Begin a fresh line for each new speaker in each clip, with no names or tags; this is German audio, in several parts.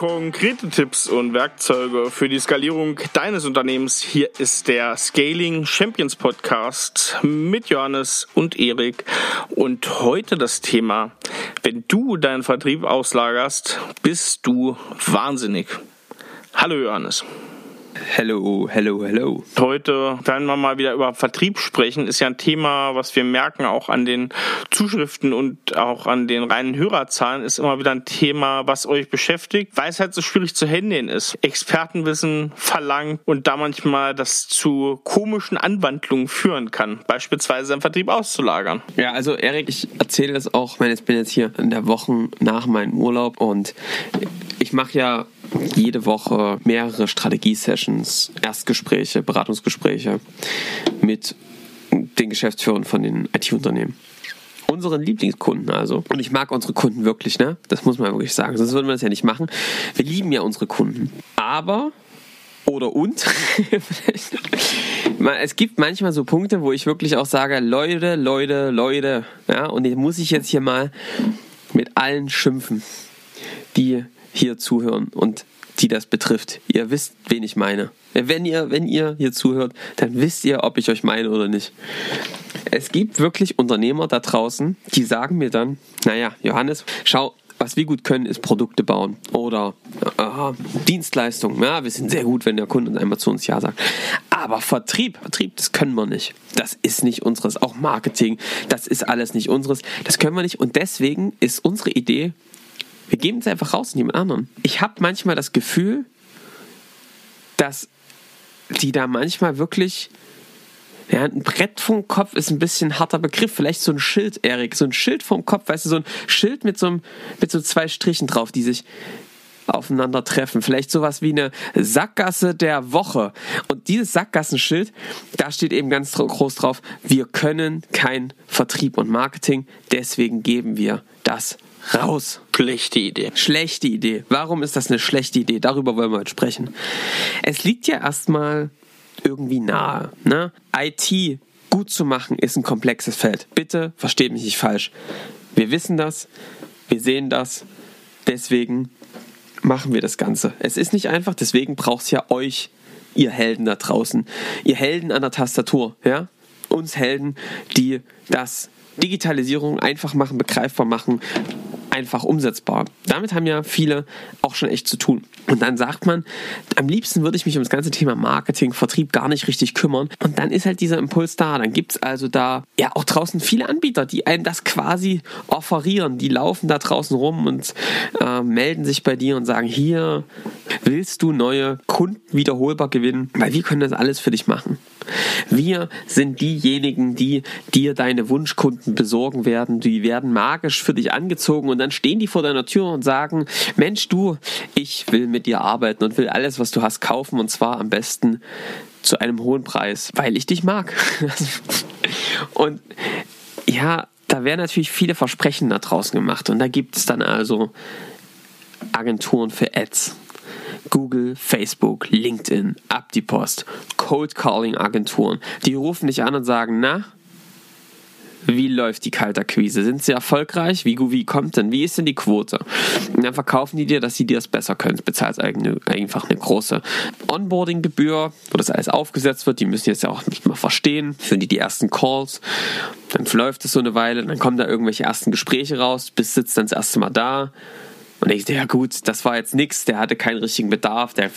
konkrete Tipps und Werkzeuge für die Skalierung deines Unternehmens. Hier ist der Scaling Champions Podcast mit Johannes und Erik. Und heute das Thema, wenn du deinen Vertrieb auslagerst, bist du wahnsinnig. Hallo Johannes.
Hello, hello, hello.
Heute werden wir mal wieder über Vertrieb sprechen. Ist ja ein Thema, was wir merken, auch an den Zuschriften und auch an den reinen Hörerzahlen, ist immer wieder ein Thema, was euch beschäftigt, weil es halt so schwierig zu handeln ist. Expertenwissen verlangt und da manchmal das zu komischen Anwandlungen führen kann, beispielsweise im Vertrieb auszulagern.
Ja, also Erik, ich erzähle das auch, ich meine, ich bin jetzt hier in der Woche nach meinem Urlaub und ich mache ja jede Woche mehrere Strategie-Sessions, Erstgespräche, Beratungsgespräche mit den Geschäftsführern von den IT-Unternehmen. Unseren Lieblingskunden also. Und ich mag unsere Kunden wirklich, ne? Das muss man wirklich sagen. Sonst würden wir das ja nicht machen. Wir lieben ja unsere Kunden. Aber oder und. es gibt manchmal so Punkte, wo ich wirklich auch sage, Leute, Leute, Leute, ja, und den muss ich jetzt hier mal mit allen schimpfen, die hier zuhören und die das betrifft. Ihr wisst, wen ich meine. Wenn ihr, wenn ihr hier zuhört, dann wisst ihr, ob ich euch meine oder nicht. Es gibt wirklich Unternehmer da draußen, die sagen mir dann, naja, Johannes, schau, was wir gut können, ist Produkte bauen oder äh, Dienstleistungen. Ja, wir sind sehr gut, wenn der Kunde einmal zu uns Ja sagt. Aber Vertrieb, Vertrieb, das können wir nicht. Das ist nicht unseres. Auch Marketing, das ist alles nicht unseres. Das können wir nicht. Und deswegen ist unsere Idee, wir geben es einfach raus an jemand anderen. Ich habe manchmal das Gefühl, dass die da manchmal wirklich ja, ein Brett vom Kopf ist ein bisschen harter Begriff. Vielleicht so ein Schild, Erik. So ein Schild vom Kopf, weißt du, so ein Schild mit so, einem, mit so zwei Strichen drauf, die sich aufeinandertreffen. Vielleicht sowas wie eine Sackgasse der Woche. Und dieses Sackgassenschild, da steht eben ganz groß drauf, wir können kein Vertrieb und Marketing, deswegen geben wir das raus.
Schlechte Idee.
Schlechte Idee. Warum ist das eine schlechte Idee? Darüber wollen wir heute sprechen. Es liegt ja erstmal irgendwie nahe. Ne? IT gut zu machen ist ein komplexes Feld. Bitte versteht mich nicht falsch. Wir wissen das, wir sehen das, deswegen machen wir das Ganze. Es ist nicht einfach, deswegen braucht es ja euch, ihr Helden da draußen, ihr Helden an der Tastatur, ja? Uns Helden, die das Digitalisierung einfach machen, begreifbar machen, einfach umsetzbar. Damit haben ja viele auch schon echt zu tun. Und dann sagt man, am liebsten würde ich mich um das ganze Thema Marketing, Vertrieb gar nicht richtig kümmern. Und dann ist halt dieser Impuls da. Dann gibt es also da ja auch draußen viele Anbieter, die einem das quasi offerieren. Die laufen da draußen rum und äh, melden sich bei dir und sagen, hier willst du neue Kunden wiederholbar gewinnen, weil wir können das alles für dich machen. Wir sind diejenigen, die dir deine Wunschkunden besorgen werden. Die werden magisch für dich angezogen und dann stehen die vor deiner Tür und sagen, Mensch, du, ich will mit dir arbeiten und will alles, was du hast, kaufen und zwar am besten zu einem hohen Preis, weil ich dich mag. und ja, da werden natürlich viele Versprechen da draußen gemacht und da gibt es dann also Agenturen für Ads. Google, Facebook, LinkedIn, ab die Post, Cold Calling Agenturen. Die rufen dich an und sagen, na, wie läuft die Kaltakquise? Sind sie erfolgreich? Wie, wie kommt denn? Wie ist denn die Quote? Und dann verkaufen die dir, dass sie dir das besser können. Du bezahlst einfach eine große Onboarding-Gebühr, wo das alles aufgesetzt wird. Die müssen jetzt ja auch mal verstehen. Führen die die ersten Calls. Dann läuft es so eine Weile. Dann kommen da irgendwelche ersten Gespräche raus. Bis sitzt dann das erste Mal da. Und ich dachte, ja gut, das war jetzt nichts, der hatte keinen richtigen Bedarf, der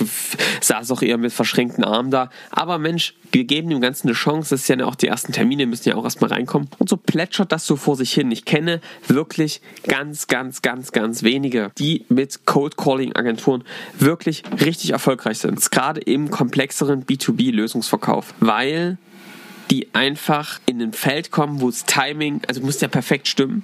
saß auch eher mit verschränkten Armen da. Aber Mensch, wir geben dem Ganzen eine Chance, das ist ja auch die ersten Termine, müssen ja auch erstmal reinkommen. Und so plätschert das so vor sich hin. Ich kenne wirklich ganz, ganz, ganz, ganz wenige, die mit Cold Calling Agenturen wirklich richtig erfolgreich sind. Gerade im komplexeren B2B-Lösungsverkauf, weil die einfach in ein Feld kommen, wo das Timing, also muss ja perfekt stimmen.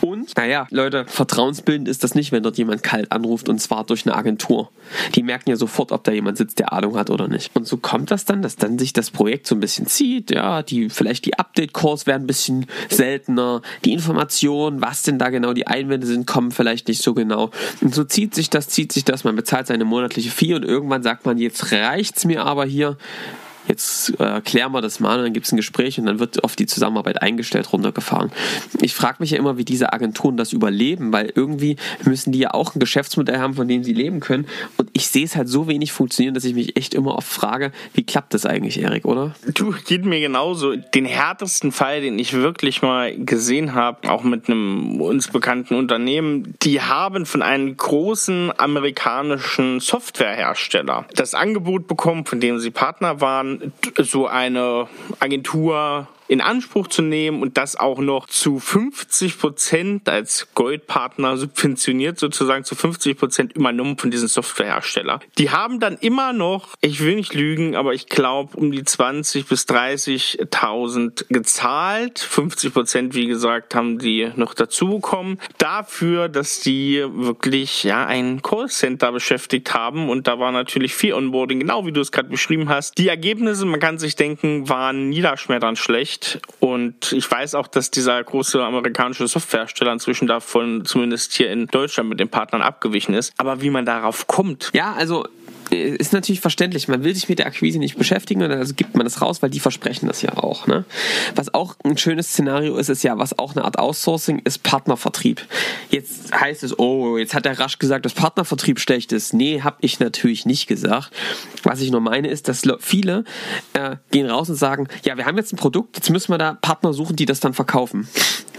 Und, naja, Leute, vertrauensbildend ist das nicht, wenn dort jemand kalt anruft und zwar durch eine Agentur. Die merken ja sofort, ob da jemand sitzt, der Ahnung hat oder nicht. Und so kommt das dann, dass dann sich das Projekt so ein bisschen zieht, ja, die, vielleicht die Update-Calls werden ein bisschen seltener, die Informationen, was denn da genau die Einwände sind, kommen vielleicht nicht so genau. Und so zieht sich das, zieht sich das, man bezahlt seine monatliche Fee und irgendwann sagt man, jetzt reicht's mir aber hier, jetzt äh, klären wir das mal und dann gibt es ein Gespräch und dann wird auf die Zusammenarbeit eingestellt, runtergefahren. Ich frage mich ja immer, wie diese Agenturen das überleben, weil irgendwie müssen die ja auch ein Geschäftsmodell haben, von dem sie leben können. Und ich sehe es halt so wenig funktionieren, dass ich mich echt immer oft frage, wie klappt das eigentlich, Erik, oder?
Du, geht mir genauso. Den härtesten Fall, den ich wirklich mal gesehen habe, auch mit einem uns bekannten Unternehmen, die haben von einem großen amerikanischen Softwarehersteller das Angebot bekommen, von dem sie Partner waren, so eine Agentur in Anspruch zu nehmen und das auch noch zu 50 Prozent als Goldpartner subventioniert sozusagen zu 50 Prozent übernommen von diesem Softwarehersteller. Die haben dann immer noch, ich will nicht lügen, aber ich glaube um die 20 bis 30.000 gezahlt. 50 Prozent, wie gesagt, haben die noch dazu bekommen. Dafür, dass die wirklich ja ein Callcenter beschäftigt haben und da war natürlich viel Onboarding, genau wie du es gerade beschrieben hast. Die Ergebnisse, man kann sich denken, waren niederschmetternd schlecht nicht. Und ich weiß auch, dass dieser große amerikanische Softwarehersteller inzwischen davon zumindest hier in Deutschland mit den Partnern abgewichen ist. Aber wie man darauf kommt.
Ja, also ist natürlich verständlich. Man will sich mit der Akquise nicht beschäftigen und also gibt man das raus, weil die versprechen das ja auch. Ne? Was auch ein schönes Szenario ist, ist ja, was auch eine Art Outsourcing ist, Partnervertrieb. Jetzt heißt es, oh, jetzt hat der rasch gesagt, dass Partnervertrieb schlecht ist. Nee, habe ich natürlich nicht gesagt. Was ich nur meine ist, dass viele äh, gehen raus und sagen, ja, wir haben jetzt ein Produkt, jetzt müssen wir da Partner suchen, die das dann verkaufen.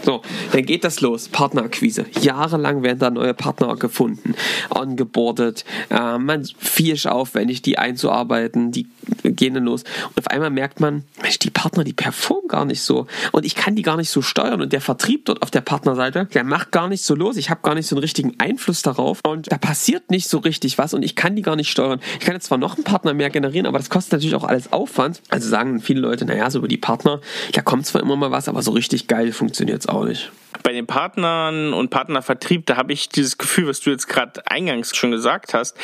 So, dann geht das los. Partnerakquise. Jahrelang werden da neue Partner gefunden, ongeboardet. Äh, man viel aufwendig, die einzuarbeiten. Die gehen dann los. Und auf einmal merkt man, Mensch, die Partner, die performen gar nicht so. Und ich kann die gar nicht so steuern. Und der Vertrieb dort auf der Partnerseite, der macht gar nicht so los. Ich habe gar nicht so einen richtigen Einfluss darauf. Und da passiert nicht so richtig was. Und ich kann die gar nicht steuern. Ich kann jetzt zwar noch einen Partner mehr generieren, aber das kostet natürlich auch alles Aufwand. Also sagen viele Leute, naja, so über die Partner, da kommt zwar immer mal was, aber so richtig geil funktioniert es auch nicht.
Bei den Partnern und Partnervertrieb, da habe ich dieses Gefühl, was du jetzt gerade eingangs schon gesagt hast.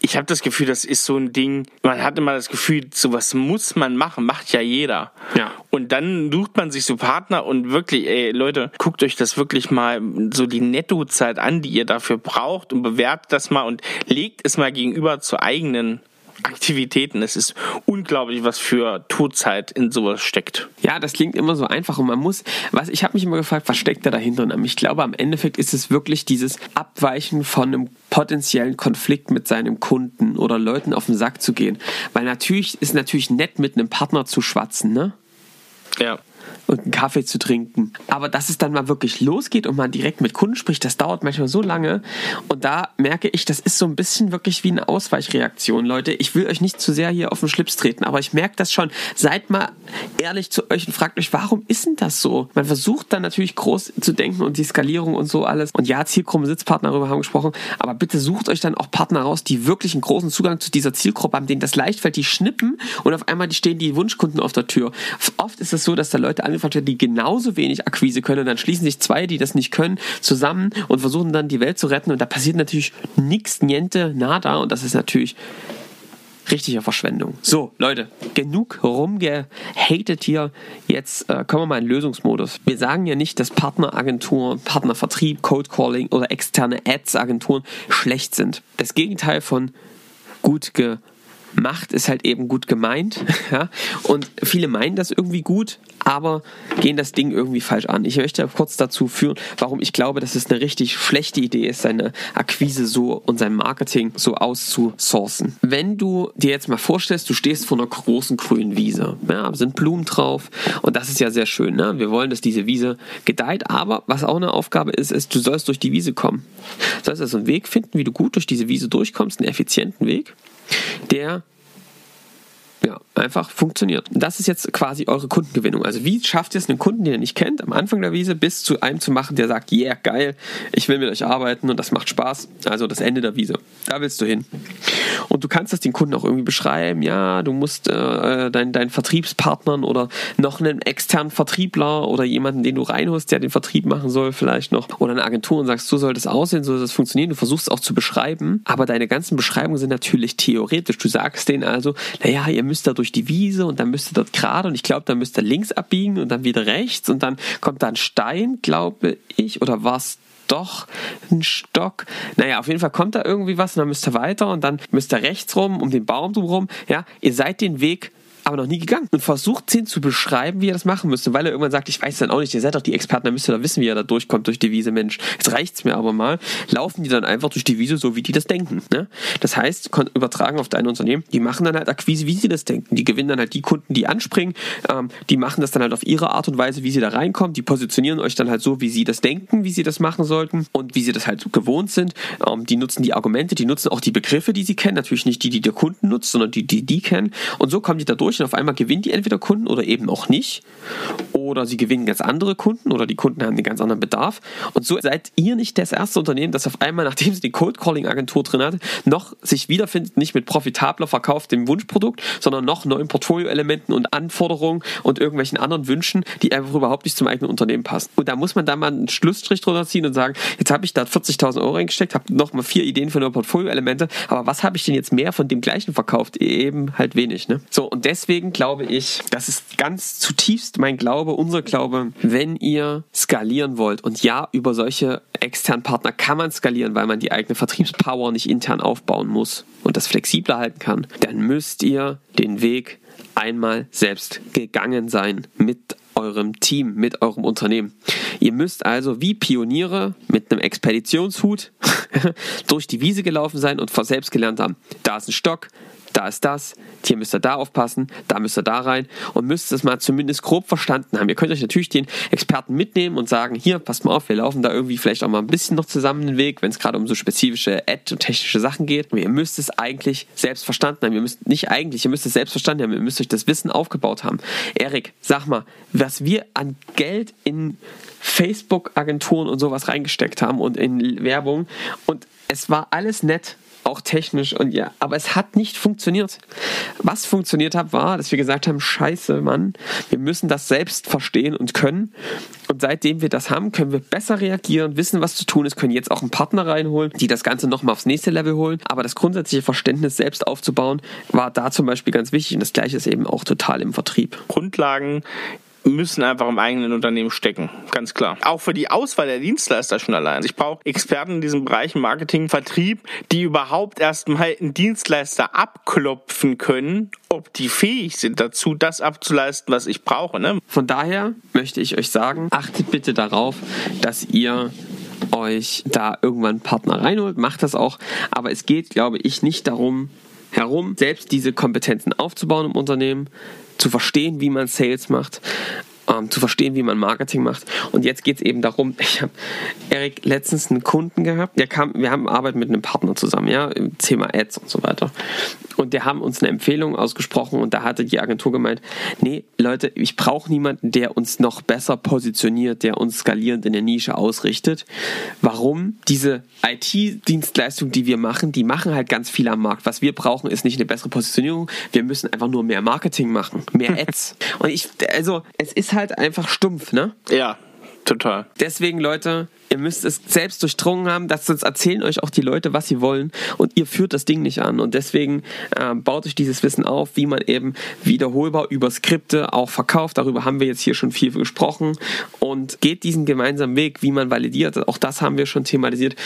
Ich habe das Gefühl, das ist so ein Ding, man hat immer das Gefühl, sowas muss man machen, macht ja jeder. Ja. Und dann sucht man sich so Partner und wirklich, ey, Leute, guckt euch das wirklich mal so die Nettozeit an, die ihr dafür braucht und bewertet das mal und legt es mal gegenüber zur eigenen Aktivitäten. Es ist unglaublich, was für Todzeit in sowas steckt.
Ja, das klingt immer so einfach und man muss, was ich habe mich immer gefragt, was steckt da dahinter? Und ich glaube, am Endeffekt ist es wirklich dieses Abweichen von einem potenziellen Konflikt mit seinem Kunden oder Leuten auf den Sack zu gehen. Weil natürlich ist natürlich nett, mit einem Partner zu schwatzen, ne?
Ja
und einen Kaffee zu trinken. Aber dass es dann mal wirklich losgeht und man direkt mit Kunden spricht, das dauert manchmal so lange. Und da merke ich, das ist so ein bisschen wirklich wie eine Ausweichreaktion, Leute. Ich will euch nicht zu sehr hier auf den Schlips treten, aber ich merke das schon. Seid mal ehrlich zu euch und fragt euch, warum ist denn das so? Man versucht dann natürlich groß zu denken und die Skalierung und so alles. Und ja, Zielgruppen, Sitzpartner, darüber haben wir gesprochen. Aber bitte sucht euch dann auch Partner raus, die wirklich einen großen Zugang zu dieser Zielgruppe haben, denen das leicht fällt, die schnippen und auf einmal stehen die Wunschkunden auf der Tür. Oft ist es so, dass da Leute angefangen Software, die genauso wenig Akquise können. Und dann schließen sich zwei, die das nicht können, zusammen und versuchen dann die Welt zu retten. Und da passiert natürlich nichts, niente, nada. Und das ist natürlich richtige Verschwendung. So, Leute, genug rumgehatet hier. Jetzt äh, kommen wir mal in Lösungsmodus. Wir sagen ja nicht, dass Partneragenturen, Partnervertrieb, Code Calling oder externe Ads-Agenturen schlecht sind. Das Gegenteil von gut ge Macht ist halt eben gut gemeint. Ja? Und viele meinen das irgendwie gut, aber gehen das Ding irgendwie falsch an. Ich möchte kurz dazu führen, warum ich glaube, dass es eine richtig schlechte Idee ist, seine Akquise so und sein Marketing so auszusourcen. Wenn du dir jetzt mal vorstellst, du stehst vor einer großen grünen Wiese, ja, sind Blumen drauf und das ist ja sehr schön. Ne? Wir wollen, dass diese Wiese gedeiht, aber was auch eine Aufgabe ist, ist, du sollst durch die Wiese kommen. Du sollst also einen Weg finden, wie du gut durch diese Wiese durchkommst, einen effizienten Weg der einfach funktioniert. Das ist jetzt quasi eure Kundengewinnung. Also wie schafft ihr es, einen Kunden, den ihr nicht kennt, am Anfang der Wiese bis zu einem zu machen, der sagt, yeah, geil, ich will mit euch arbeiten und das macht Spaß. Also das Ende der Wiese. Da willst du hin. Und du kannst das den Kunden auch irgendwie beschreiben. Ja, du musst äh, deinen dein Vertriebspartnern oder noch einen externen Vertriebler oder jemanden, den du reinholst, der den Vertrieb machen soll, vielleicht noch. Oder eine Agentur und sagst, so soll das aussehen, so soll das funktionieren. Du versuchst es auch zu beschreiben, aber deine ganzen Beschreibungen sind natürlich theoretisch. Du sagst denen also, naja, ihr müsst da durch die Wiese und dann müsst ihr dort gerade und ich glaube, dann müsst ihr links abbiegen und dann wieder rechts und dann kommt da ein Stein, glaube ich, oder was doch ein Stock. Naja, auf jeden Fall kommt da irgendwie was und dann müsst ihr weiter und dann müsst ihr rechts rum um den Baum drumherum. Ja, ihr seid den Weg aber noch nie gegangen und versucht ihn zu beschreiben, wie er das machen müsste, weil er irgendwann sagt, ich weiß dann auch nicht, ihr seid doch die Experten, da müsst ihr doch wissen, wie er da durchkommt durch die Wiese, Mensch. Jetzt reicht's mir aber mal. Laufen die dann einfach durch die Wiese so, wie die das denken. Ne? Das heißt, übertragen auf dein Unternehmen, die machen dann halt Akquise, wie sie das denken. Die gewinnen dann halt die Kunden, die anspringen, ähm, die machen das dann halt auf ihre Art und Weise, wie sie da reinkommen, die positionieren euch dann halt so, wie sie das denken, wie sie das machen sollten und wie sie das halt gewohnt sind. Ähm, die nutzen die Argumente, die nutzen auch die Begriffe, die sie kennen, natürlich nicht die, die der Kunden nutzt, sondern die, die die kennen. Und so kommen die da durch und auf einmal gewinnen die entweder Kunden oder eben auch nicht. Oder sie gewinnen ganz andere Kunden oder die Kunden haben einen ganz anderen Bedarf. Und so seid ihr nicht das erste Unternehmen, das auf einmal, nachdem sie die Cold Calling Agentur drin hat, noch sich wiederfindet, nicht mit profitabler Verkauf dem Wunschprodukt, sondern noch neuen Portfolioelementen und Anforderungen und irgendwelchen anderen Wünschen, die einfach überhaupt nicht zum eigenen Unternehmen passen. Und da muss man da mal einen Schlussstrich drunter ziehen und sagen, jetzt habe ich da 40.000 Euro reingesteckt, habe noch mal vier Ideen für neue Portfolioelemente, aber was habe ich denn jetzt mehr von dem gleichen verkauft? Eben halt wenig. Ne? So, und deswegen glaube ich, das ist ganz zutiefst mein Glaube, unser Glaube, wenn ihr skalieren wollt und ja, über solche externen Partner kann man skalieren, weil man die eigene Vertriebspower nicht intern aufbauen muss und das flexibler halten kann, dann müsst ihr den Weg einmal selbst gegangen sein mit eurem Team, mit eurem Unternehmen. Ihr müsst also wie Pioniere mit einem Expeditionshut durch die Wiese gelaufen sein und selbst gelernt haben. Da ist ein Stock, da ist das, hier müsst ihr da aufpassen, da müsst ihr da rein und müsst es mal zumindest grob verstanden haben. Ihr könnt euch natürlich den Experten mitnehmen und sagen, hier, passt mal auf, wir laufen da irgendwie vielleicht auch mal ein bisschen noch zusammen den Weg, wenn es gerade um so spezifische Ad- und technische Sachen geht. Ihr müsst es eigentlich selbst verstanden haben. Ihr müsst nicht eigentlich, ihr müsst es selbst verstanden haben. Ihr müsst euch das Wissen aufgebaut haben. Erik, sag mal, was wir an Geld in Facebook-Agenturen und sowas reingesteckt haben und in Werbung und es war alles nett auch technisch und ja, aber es hat nicht funktioniert. Was funktioniert hat, war, dass wir gesagt haben, scheiße, Mann, wir müssen das selbst verstehen und können. Und seitdem wir das haben, können wir besser reagieren, wissen, was zu tun ist, können jetzt auch einen Partner reinholen, die das Ganze nochmal aufs nächste Level holen. Aber das grundsätzliche Verständnis selbst aufzubauen, war da zum Beispiel ganz wichtig und das gleiche ist eben auch total im Vertrieb.
Grundlagen müssen einfach im eigenen Unternehmen stecken. Ganz klar. Auch für die Auswahl der Dienstleister schon allein. Ich brauche Experten in diesem Bereich Marketing, Vertrieb, die überhaupt erstmal einen Dienstleister abklopfen können, ob die fähig sind dazu, das abzuleisten, was ich brauche. Ne?
Von daher möchte ich euch sagen, achtet bitte darauf, dass ihr euch da irgendwann Partner reinholt. Macht das auch. Aber es geht, glaube ich, nicht darum, herum, selbst diese Kompetenzen aufzubauen im Unternehmen, zu verstehen, wie man Sales macht, ähm, zu verstehen, wie man Marketing macht. Und jetzt geht es eben darum, ich habe Erik letztens einen Kunden gehabt, der kam, wir haben Arbeit mit einem Partner zusammen, ja, im Thema Ads und so weiter. Und der haben uns eine Empfehlung ausgesprochen und da hatte die Agentur gemeint, nee, Leute, ich brauche niemanden, der uns noch besser positioniert, der uns skalierend in der Nische ausrichtet. Warum? Diese IT-Dienstleistung, die wir machen, die machen halt ganz viel am Markt. Was wir brauchen, ist nicht eine bessere Positionierung, wir müssen einfach nur mehr Marketing machen, mehr Ads. und ich, also, es ist halt einfach stumpf, ne?
Ja, total.
Deswegen, Leute, Ihr müsst es selbst durchdrungen haben, dass sonst erzählen euch auch die Leute, was sie wollen und ihr führt das Ding nicht an. Und deswegen äh, baut euch dieses Wissen auf, wie man eben wiederholbar über Skripte auch verkauft. Darüber haben wir jetzt hier schon viel gesprochen und geht diesen gemeinsamen Weg, wie man validiert. Auch das haben wir schon thematisiert.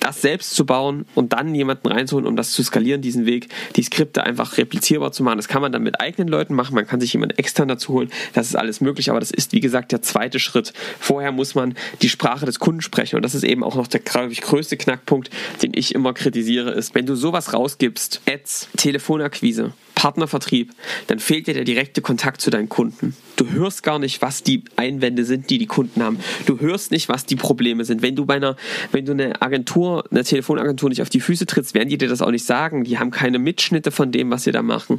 Das selbst zu bauen und dann jemanden reinzuholen, um das zu skalieren, diesen Weg, die Skripte einfach replizierbar zu machen. Das kann man dann mit eigenen Leuten machen. Man kann sich jemanden extern dazu holen. Das ist alles möglich, aber das ist, wie gesagt, der zweite Schritt. Vorher muss man die Sprache des Kunden sprechen. Und das ist eben auch noch der, ich, größte Knackpunkt, den ich immer kritisiere, ist, wenn du sowas rausgibst, Ads, Telefonakquise, Partnervertrieb, dann fehlt dir der direkte Kontakt zu deinen Kunden. Du hörst gar nicht, was die Einwände sind, die die Kunden haben. Du hörst nicht, was die Probleme sind. Wenn du bei einer, wenn du eine Agentur, eine Telefonagentur nicht auf die Füße trittst, werden die dir das auch nicht sagen. Die haben keine Mitschnitte von dem, was sie da machen.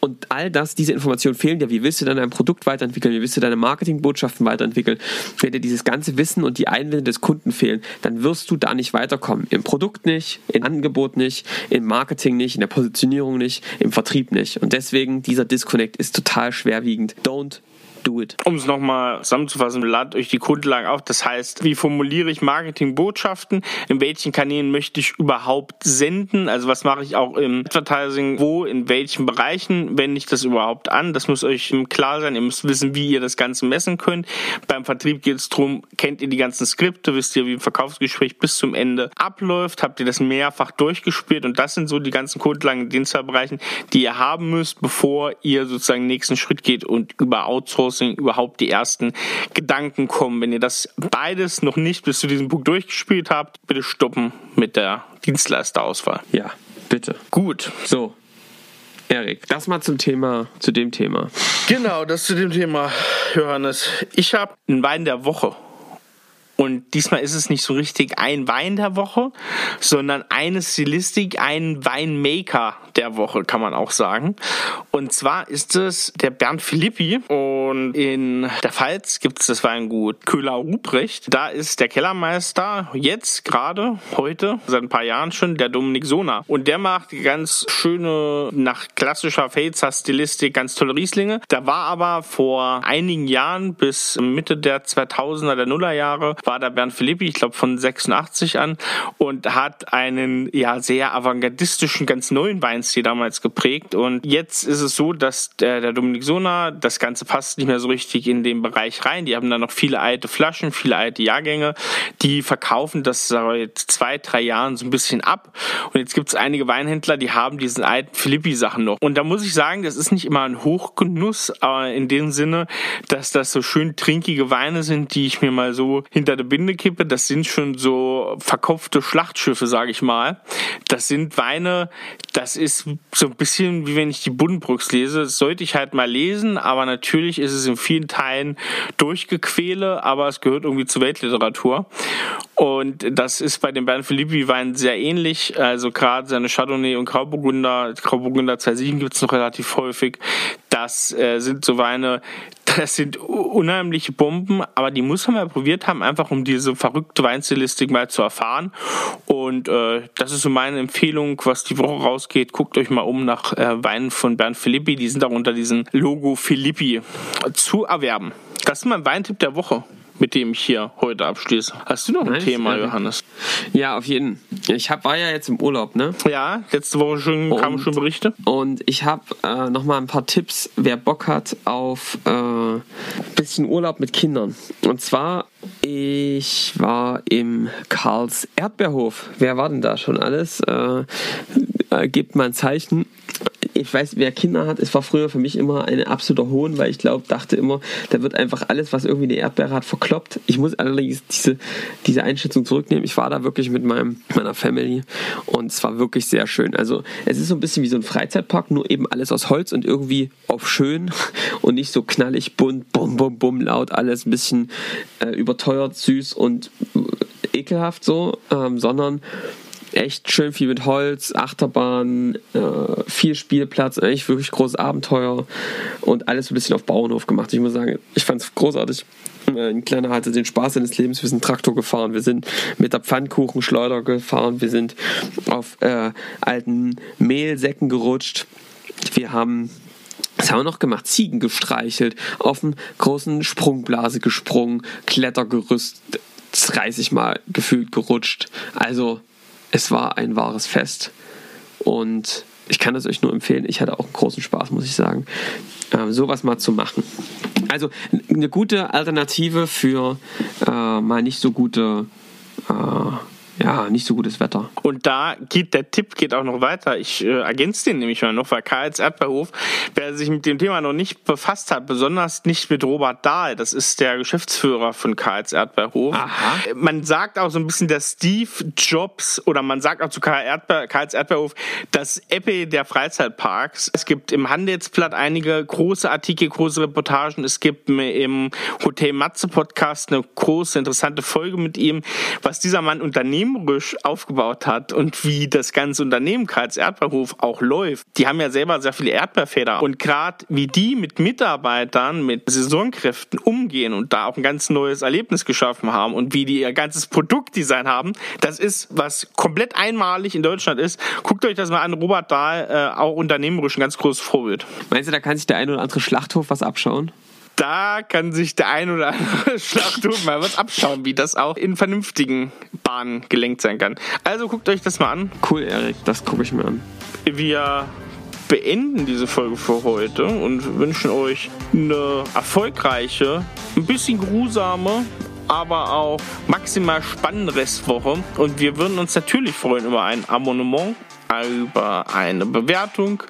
Und all das, diese Informationen fehlen dir. Wie willst du dann dein Produkt weiterentwickeln? Wie willst du deine Marketingbotschaften weiterentwickeln? Wenn dir dieses ganze Wissen und die Einwände des Kunden fehlen, dann wirst du da nicht weiterkommen. Im Produkt nicht, im Angebot nicht, im Marketing nicht, in der Positionierung nicht, im Vertrieb nicht. Und deswegen, dieser Disconnect ist total schwerwiegend. Don't Do it.
Um es nochmal zusammenzufassen, ladet euch die Grundlagen auf. Das heißt, wie formuliere ich Marketingbotschaften? In welchen Kanälen möchte ich überhaupt senden? Also was mache ich auch im Advertising? Wo, in welchen Bereichen wende ich das überhaupt an? Das muss euch klar sein. Ihr müsst wissen, wie ihr das Ganze messen könnt. Beim Vertrieb geht es darum, kennt ihr die ganzen Skripte? Wisst ihr, wie ein Verkaufsgespräch bis zum Ende abläuft? Habt ihr das mehrfach durchgespielt? Und das sind so die ganzen Grundlagen in den zwei Bereichen, die ihr haben müsst, bevor ihr sozusagen den nächsten Schritt geht und über Outsourcing überhaupt die ersten Gedanken kommen. Wenn ihr das beides noch nicht bis zu diesem Punkt durchgespielt habt, bitte stoppen mit der Dienstleisterauswahl.
Ja, bitte.
Gut.
So. Erik, das mal zum Thema, zu dem Thema.
Genau, das zu dem Thema, Johannes. Ich habe einen Wein der Woche. Und diesmal ist es nicht so richtig ein Wein der Woche, sondern eine Stilistik, ein Weinmaker der Woche, kann man auch sagen. Und zwar ist es der Bernd Philippi. Und in der Pfalz gibt es das Weingut Köhler-Ruprecht. Da ist der Kellermeister jetzt gerade, heute, seit ein paar Jahren schon, der Dominik Sona. Und der macht ganz schöne, nach klassischer Pfälzer Stilistik, ganz tolle Rieslinge. Da war aber vor einigen Jahren bis Mitte der 2000er, der Nullerjahre, war der Bernd Philippi, ich glaube von 86 an, und hat einen ja sehr avantgardistischen, ganz neuen Weinstil damals geprägt. Und jetzt ist es so, dass der, der Dominik Sona, das Ganze passt nicht mehr so richtig in den Bereich rein. Die haben da noch viele alte Flaschen, viele alte Jahrgänge. Die verkaufen das seit zwei, drei Jahren so ein bisschen ab. Und jetzt gibt es einige Weinhändler, die haben diesen alten Philippi-Sachen noch. Und da muss ich sagen, das ist nicht immer ein Hochgenuss, aber in dem Sinne, dass das so schön trinkige Weine sind, die ich mir mal so hinter der Binde kippe, das sind schon so verkopfte Schlachtschiffe, sage ich mal. Das sind Weine, das ist so ein bisschen wie wenn ich die Buddenbrooks lese. Das sollte ich halt mal lesen, aber natürlich ist es in vielen Teilen durchgequäle, aber es gehört irgendwie zur Weltliteratur. Und das ist bei den beiden Philippi-Weinen sehr ähnlich. Also gerade seine Chardonnay und Grauburgunder, Grauburgunder 2.7 gibt es noch relativ häufig. Das äh, sind so Weine, das sind unheimliche Bomben, aber die muss man mal probiert haben, einfach um diese verrückte Weinstilistik mal zu erfahren. Und äh, das ist so meine Empfehlung, was die Woche rausgeht. Guckt euch mal um nach äh, Weinen von Bernd Philippi. Die sind auch unter diesem Logo Philippi zu erwerben. Das ist mein Weintipp der Woche mit dem ich hier heute abschließe. Hast du noch ein nice, Thema. Johannes?
Ja, auf jeden. Ich hab, war ja jetzt im Urlaub, ne?
Ja, letzte Woche schon, kamen schon Berichte.
Und ich habe äh, noch mal ein paar Tipps, wer Bock hat auf äh, bisschen Urlaub mit Kindern. Und zwar, ich war im Karls Erdbeerhof. Wer war denn da schon alles? Äh, äh, gebt mal ein Zeichen ich weiß, wer Kinder hat, es war früher für mich immer ein absoluter Hohn, weil ich glaube, dachte immer, da wird einfach alles, was irgendwie eine Erdbeere hat, verkloppt. Ich muss allerdings diese, diese Einschätzung zurücknehmen. Ich war da wirklich mit meinem, meiner Family und es war wirklich sehr schön. Also es ist so ein bisschen wie so ein Freizeitpark, nur eben alles aus Holz und irgendwie auf schön und nicht so knallig, bunt, bum, bum, bum, laut, alles ein bisschen äh, überteuert, süß und äh, ekelhaft so, ähm, sondern echt schön viel mit Holz, Achterbahn, äh, viel Spielplatz, eigentlich wirklich großes Abenteuer und alles ein bisschen auf Bauernhof gemacht. Ich muss sagen, ich fand es großartig. Ein Kleiner hatte den Spaß seines Lebens. Wir sind Traktor gefahren, wir sind mit der Pfannkuchenschleuder gefahren, wir sind auf äh, alten Mehlsäcken gerutscht. Wir haben was haben wir noch gemacht? Ziegen gestreichelt, auf einen großen Sprungblase gesprungen, Klettergerüst 30 Mal gefühlt gerutscht. Also es war ein wahres Fest. Und ich kann es euch nur empfehlen. Ich hatte auch großen Spaß, muss ich sagen, äh, sowas mal zu machen. Also eine gute Alternative für äh, mal nicht so gute äh, ja, nicht so gutes Wetter.
Und da geht der Tipp geht auch noch weiter. Ich äh, ergänze den nämlich mal noch, weil Karls Erdbeerhof, wer sich mit dem Thema noch nicht befasst hat, besonders nicht mit Robert Dahl, das ist der Geschäftsführer von Karls Erdbeerhof. Aha. Man sagt auch so ein bisschen der Steve Jobs oder man sagt auch zu Karl Erdbeer, Karls Erdbeerhof das Apple der Freizeitparks. Es gibt im Handelsblatt einige große Artikel, große Reportagen. Es gibt im Hotel Matze Podcast eine große, interessante Folge mit ihm, was dieser Mann unternehmerisch aufgebaut hat und wie das ganze Unternehmen Karls Erdbeerhof auch läuft. Die haben ja selber sehr viele Erdbeerfeder und gerade wie die mit Mitarbeitern, mit Saisonkräften umgehen und da auch ein ganz neues Erlebnis geschaffen haben und wie die ihr ganzes Produktdesign haben, das ist was komplett einmalig in Deutschland ist. Guckt euch das mal an, Robert Dahl, äh, auch unternehmerisch ein ganz großes Vorbild.
Meinst du, da kann sich der ein oder andere Schlachthof was abschauen?
Da kann sich der ein oder andere Schlaftuch mal was abschauen, wie das auch in vernünftigen Bahnen gelenkt sein kann. Also guckt euch das mal an.
Cool, Erik, das gucke ich mir an.
Wir beenden diese Folge für heute und wünschen euch eine erfolgreiche, ein bisschen grusame, aber auch maximal spannende Restwoche. Und wir würden uns natürlich freuen über ein Abonnement, über eine Bewertung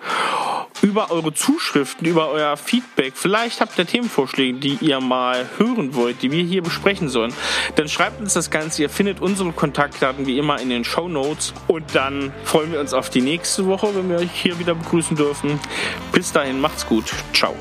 über eure Zuschriften, über euer Feedback. Vielleicht habt ihr Themenvorschläge, die ihr mal hören wollt, die wir hier besprechen sollen. Dann schreibt uns das Ganze. Ihr findet unsere Kontaktdaten wie immer in den Show Notes. Und dann freuen wir uns auf die nächste Woche, wenn wir euch hier wieder begrüßen dürfen. Bis dahin, macht's gut. Ciao.